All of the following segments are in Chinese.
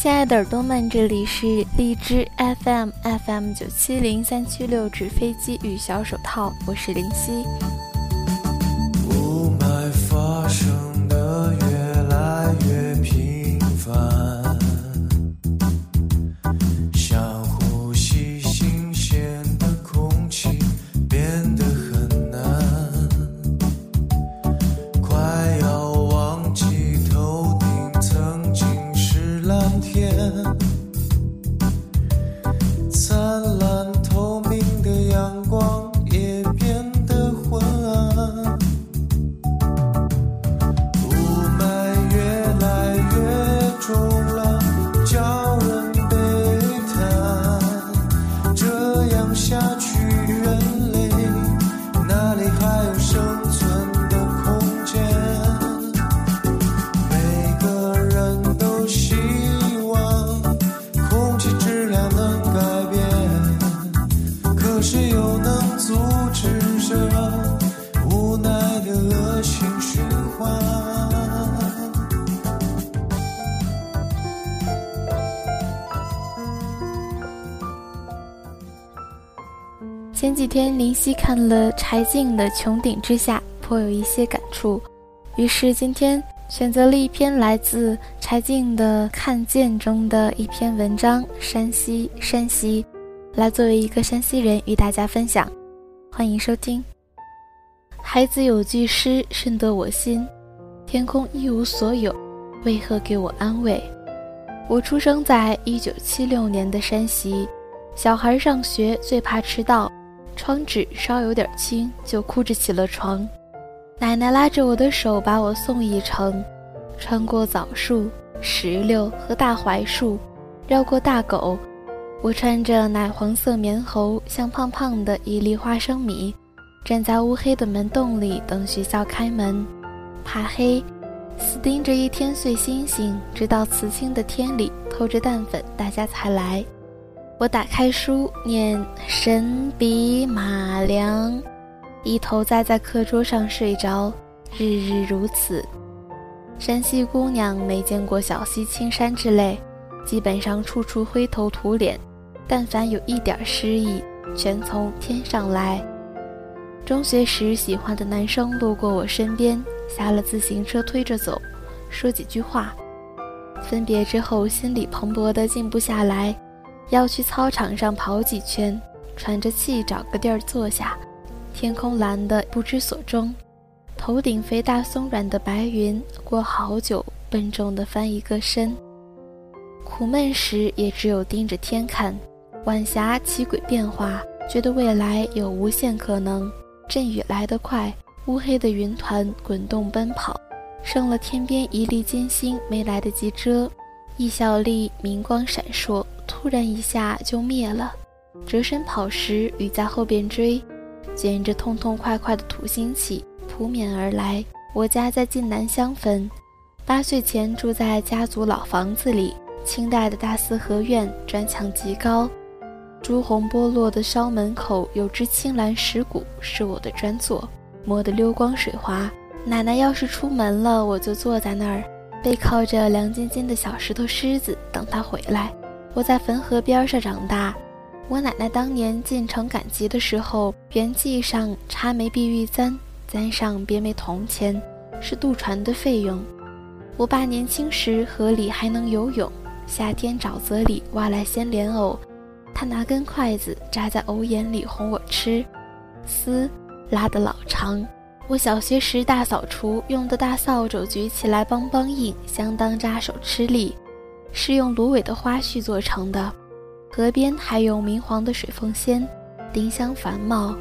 亲爱的耳朵们，这里是荔枝 FM FM 九七零三七六纸飞机与小手套，我是林夕。雾霾发生的越来越频繁，几天林夕看了柴静的《穹顶之下》，颇有一些感触，于是今天选择了一篇来自柴静的《看见》中的一篇文章《山西山西》，来作为一个山西人与大家分享。欢迎收听。孩子有句诗深得我心：天空一无所有，为何给我安慰？我出生在一九七六年的山西，小孩上学最怕迟到。窗纸稍有点轻，就哭着起了床。奶奶拉着我的手，把我送一程，穿过枣树、石榴和大槐树，绕过大狗。我穿着奶黄色棉猴，像胖胖的一粒花生米，站在乌黑的门洞里等学校开门。怕黑，死盯着一天碎星星，直到瓷青的天里透着淡粉，大家才来。我打开书，念神笔马良，一头栽在课桌上睡着，日日如此。山西姑娘没见过小溪青山之类，基本上处处灰头土脸，但凡有一点诗意，全从天上来。中学时喜欢的男生路过我身边，下了自行车推着走，说几句话。分别之后，心里蓬勃的静不下来。要去操场上跑几圈，喘着气找个地儿坐下。天空蓝得不知所终，头顶肥大松软的白云，过好久笨重地翻一个身。苦闷时也只有盯着天看，晚霞奇诡变化，觉得未来有无限可能。阵雨来得快，乌黑的云团滚动奔跑，剩了天边一粒金星没来得及遮，一小粒明光闪烁。突然一下就灭了，折身跑时，雨在后边追，卷着痛痛快快的土星气扑面而来。我家在晋南香汾，八岁前住在家族老房子里，清代的大四合院，砖墙极高，朱红剥落的烧门口有只青蓝石鼓，是我的专座，磨得溜光水滑。奶奶要是出门了，我就坐在那儿，背靠着凉津津的小石头狮子，等她回来。我在汾河边上长大，我奶奶当年进城赶集的时候，原记上插枚碧玉簪，簪上别枚铜钱，是渡船的费用。我爸年轻时河里还能游泳，夏天沼泽里挖来鲜莲藕，他拿根筷子扎在藕眼里哄我吃，丝拉得老长。我小学时大扫除用的大扫帚举起来梆梆硬，相当扎手吃力。是用芦苇的花絮做成的，河边还有明黄的水凤仙，丁香繁茂，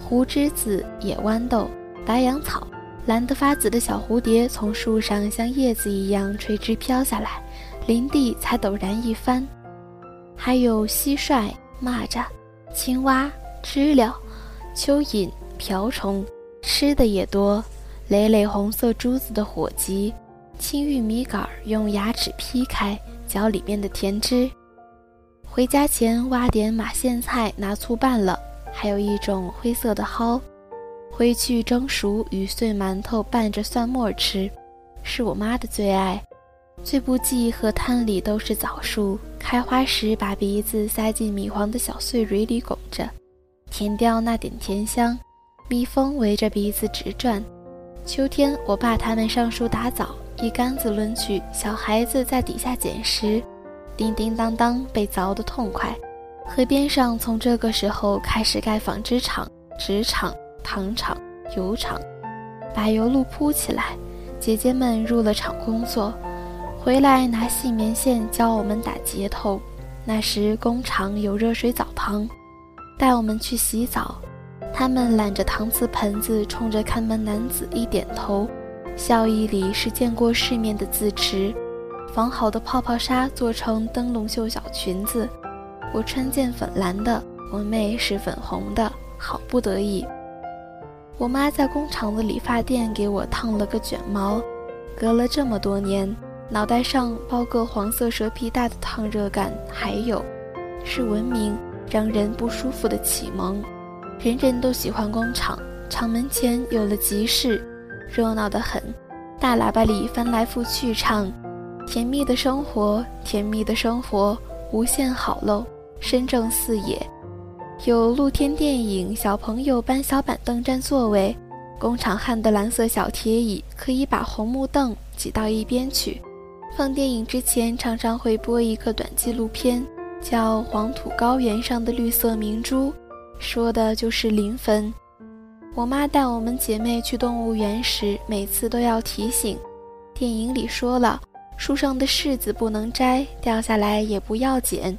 胡栀子、野豌豆、白杨草，蓝得发紫的小蝴蝶从树上像叶子一样垂直飘下来，林地才陡然一翻。还有蟋蟀、蚂蚱、青蛙、知了、蚯蚓、瓢虫，吃的也多，累累红色珠子的火鸡。青玉米杆用牙齿劈开，嚼里面的甜汁。回家前挖点马苋菜，拿醋拌了。还有一种灰色的蒿，回去蒸熟与碎馒头拌着蒜末吃，是我妈的最爱。最不济河滩里都是枣树，开花时把鼻子塞进米黄的小穗蕊里拱着，舔掉那点甜香。蜜蜂围着鼻子直转。秋天，我爸他们上树打枣，一竿子抡去，小孩子在底下捡食，叮叮当当被凿得痛快。河边上从这个时候开始盖纺织厂、纸厂、糖厂、油厂，把油路铺起来。姐姐们入了厂工作。回来拿细棉线教我们打结头，那时工厂有热水澡堂，带我们去洗澡。他们揽着搪瓷盆子，冲着看门男子一点头，笑意里是见过世面的自持。纺好的泡泡纱做成灯笼袖小裙子，我穿件粉蓝的，我妹是粉红的，好不得意。我妈在工厂的理发店给我烫了个卷毛，隔了这么多年。脑袋上包个黄色蛇皮袋的烫热感，还有，是文明让人不舒服的启蒙。人人都喜欢工厂，厂门前有了集市，热闹得很。大喇叭里翻来覆去唱：“甜蜜的生活，甜蜜的生活，无限好喽，深正四野。”有露天电影，小朋友搬小板凳占座位。工厂焊的蓝色小铁椅，可以把红木凳挤到一边去。放电影之前，常常会播一个短纪录片，叫《黄土高原上的绿色明珠》，说的就是临汾。我妈带我们姐妹去动物园时，每次都要提醒：电影里说了，树上的柿子不能摘，掉下来也不要捡，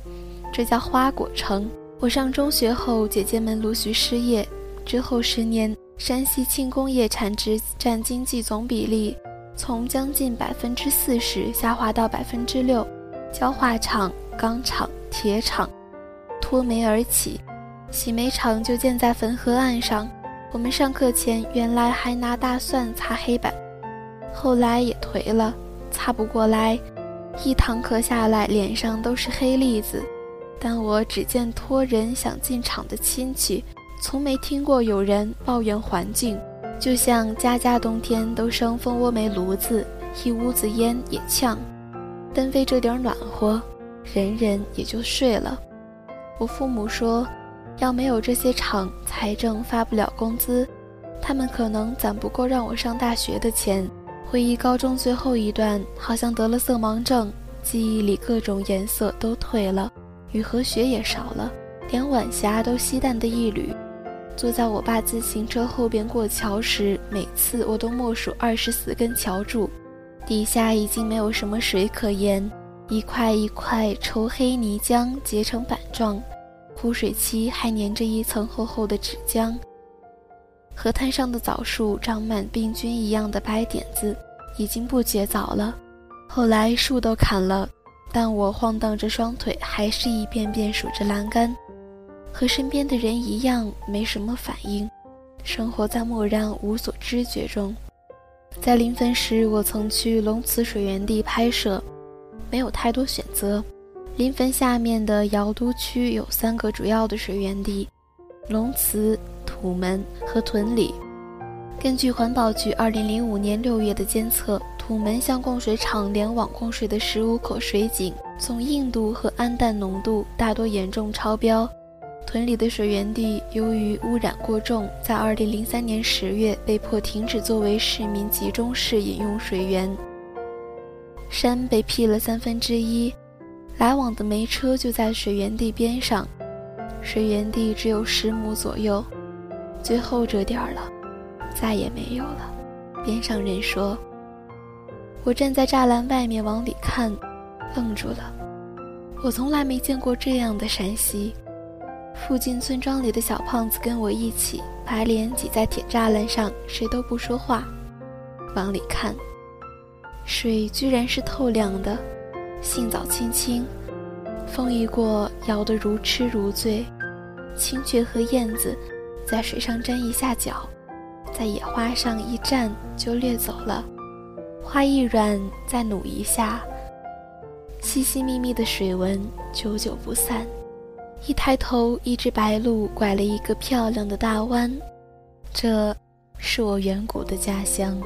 这叫花果城。我上中学后，姐姐们陆续失业，之后十年，山西轻工业产值占经济总比例。从将近百分之四十下滑到百分之六，焦化厂、钢厂、铁厂脱煤而起，洗煤厂就建在汾河岸上。我们上课前原来还拿大蒜擦黑板，后来也颓了，擦不过来，一堂课下来脸上都是黑粒子。但我只见托人想进厂的亲戚，从没听过有人抱怨环境。就像家家冬天都生蜂窝煤炉子，一屋子烟也呛，但为这点暖和，人人也就睡了。我父母说，要没有这些厂，财政发不了工资，他们可能攒不够让我上大学的钱。回忆高中最后一段，好像得了色盲症，记忆里各种颜色都褪了，雨和雪也少了，连晚霞都稀淡的一缕。坐在我爸自行车后边过桥时，每次我都默数二十四根桥柱，底下已经没有什么水可言，一块一块稠黑泥浆结成板状，枯水期还粘着一层厚厚的纸浆。河滩上的枣树长满病菌一样的白点子，已经不结枣了。后来树都砍了，但我晃荡着双腿，还是一遍遍数着栏杆。和身边的人一样，没什么反应，生活在漠然无所知觉中。在临汾时，我曾去龙慈水源地拍摄，没有太多选择。临汾下面的尧都区有三个主要的水源地：龙慈、土门和屯里。根据环保局2005年6月的监测，土门向供水厂联网供水的15口水井，总硬度和氨氮浓度大多严重超标。屯里的水源地由于污染过重，在2003年10月被迫停止作为市民集中式饮用水源。山被劈了三分之一，来往的煤车就在水源地边上，水源地只有十亩左右，最后这点儿了，再也没有了。边上人说：“我站在栅栏外面往里看，愣住了，我从来没见过这样的山溪。”附近村庄里的小胖子跟我一起，把脸挤在铁栅栏上，谁都不说话。往里看，水居然是透亮的，杏枣青青，风一过，摇得如痴如醉。青雀和燕子在水上沾一下脚，在野花上一站就掠走了。花一软，再努一下，细细密密的水纹久久不散。一抬头，一只白鹭拐了一个漂亮的大弯，这是我远古的家乡。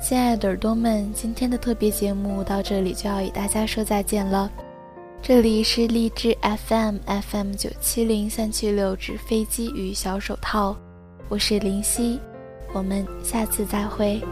亲爱的耳朵们，今天的特别节目到这里就要与大家说再见了。这里是荔枝 FM FM 九七零三七六纸飞机与小手套，我是林夕，我们下次再会。